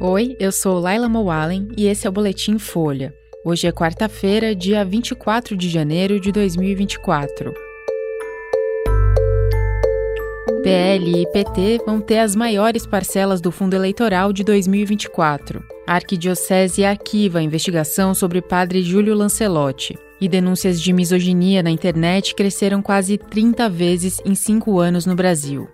Oi, eu sou Laila Mowallen e esse é o Boletim Folha. Hoje é quarta-feira, dia 24 de janeiro de 2024. PL e PT vão ter as maiores parcelas do fundo eleitoral de 2024. A Arquidiocese arquiva a investigação sobre padre Júlio Lancelotti. E denúncias de misoginia na internet cresceram quase 30 vezes em cinco anos no Brasil.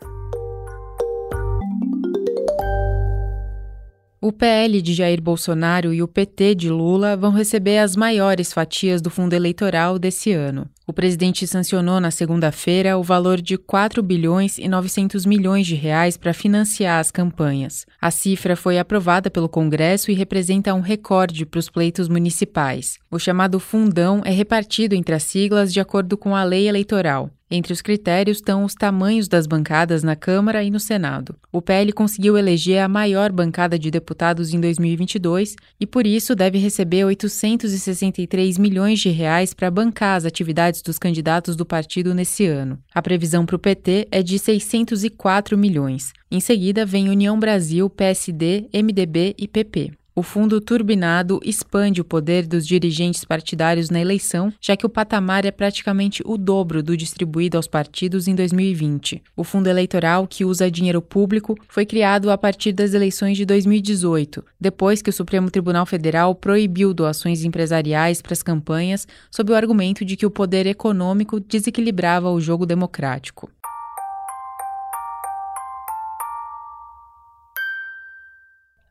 O PL de Jair Bolsonaro e o PT de Lula vão receber as maiores fatias do fundo eleitoral desse ano. O presidente sancionou na segunda-feira o valor de 4 bilhões e 900 milhões de reais para financiar as campanhas. A cifra foi aprovada pelo Congresso e representa um recorde para os pleitos municipais. O chamado fundão é repartido entre as siglas de acordo com a lei eleitoral. Entre os critérios estão os tamanhos das bancadas na Câmara e no Senado. O PL conseguiu eleger a maior bancada de deputados em 2022 e, por isso, deve receber 863 milhões de reais para bancar as atividades dos candidatos do partido nesse ano. A previsão para o PT é de 604 milhões. Em seguida, vem União Brasil, PSD, MDB e PP. O fundo turbinado expande o poder dos dirigentes partidários na eleição, já que o patamar é praticamente o dobro do distribuído aos partidos em 2020. O fundo eleitoral, que usa dinheiro público, foi criado a partir das eleições de 2018, depois que o Supremo Tribunal Federal proibiu doações empresariais para as campanhas sob o argumento de que o poder econômico desequilibrava o jogo democrático.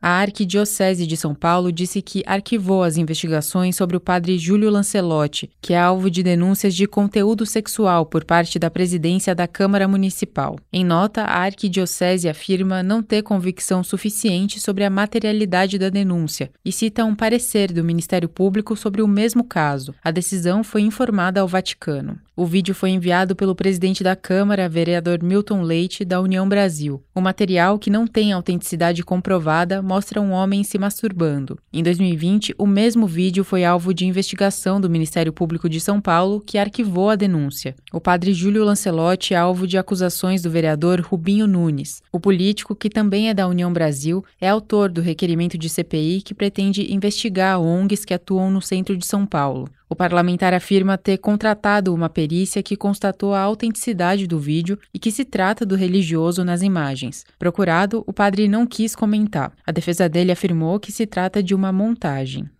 A Arquidiocese de São Paulo disse que arquivou as investigações sobre o padre Júlio Lancelotti, que é alvo de denúncias de conteúdo sexual por parte da presidência da Câmara Municipal. Em nota, a Arquidiocese afirma não ter convicção suficiente sobre a materialidade da denúncia e cita um parecer do Ministério Público sobre o mesmo caso. A decisão foi informada ao Vaticano. O vídeo foi enviado pelo presidente da Câmara, vereador Milton Leite, da União Brasil. O material, que não tem autenticidade comprovada, mostra um homem se masturbando. Em 2020, o mesmo vídeo foi alvo de investigação do Ministério Público de São Paulo, que arquivou a denúncia. O padre Júlio Lancelotti é alvo de acusações do vereador Rubinho Nunes. O político, que também é da União Brasil, é autor do requerimento de CPI que pretende investigar ONGs que atuam no centro de São Paulo. O parlamentar afirma ter contratado uma perícia que constatou a autenticidade do vídeo e que se trata do religioso nas imagens. Procurado, o padre não quis comentar. A defesa dele afirmou que se trata de uma montagem.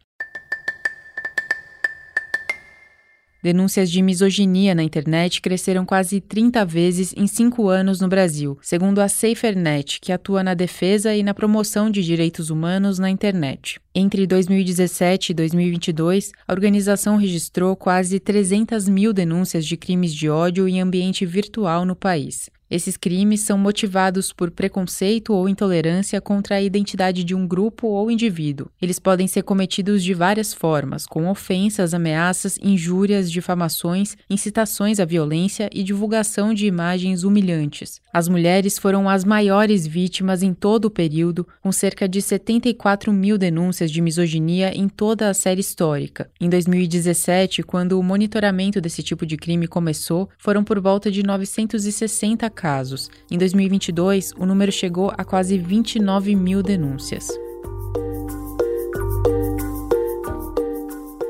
Denúncias de misoginia na internet cresceram quase 30 vezes em cinco anos no Brasil, segundo a SaferNet, que atua na defesa e na promoção de direitos humanos na internet. Entre 2017 e 2022, a organização registrou quase 300 mil denúncias de crimes de ódio em ambiente virtual no país. Esses crimes são motivados por preconceito ou intolerância contra a identidade de um grupo ou indivíduo. Eles podem ser cometidos de várias formas, com ofensas, ameaças, injúrias, difamações, incitações à violência e divulgação de imagens humilhantes. As mulheres foram as maiores vítimas em todo o período, com cerca de 74 mil denúncias de misoginia em toda a série histórica. Em 2017, quando o monitoramento desse tipo de crime começou, foram por volta de 960 casos casos. Em 2022, o número chegou a quase 29 mil denúncias.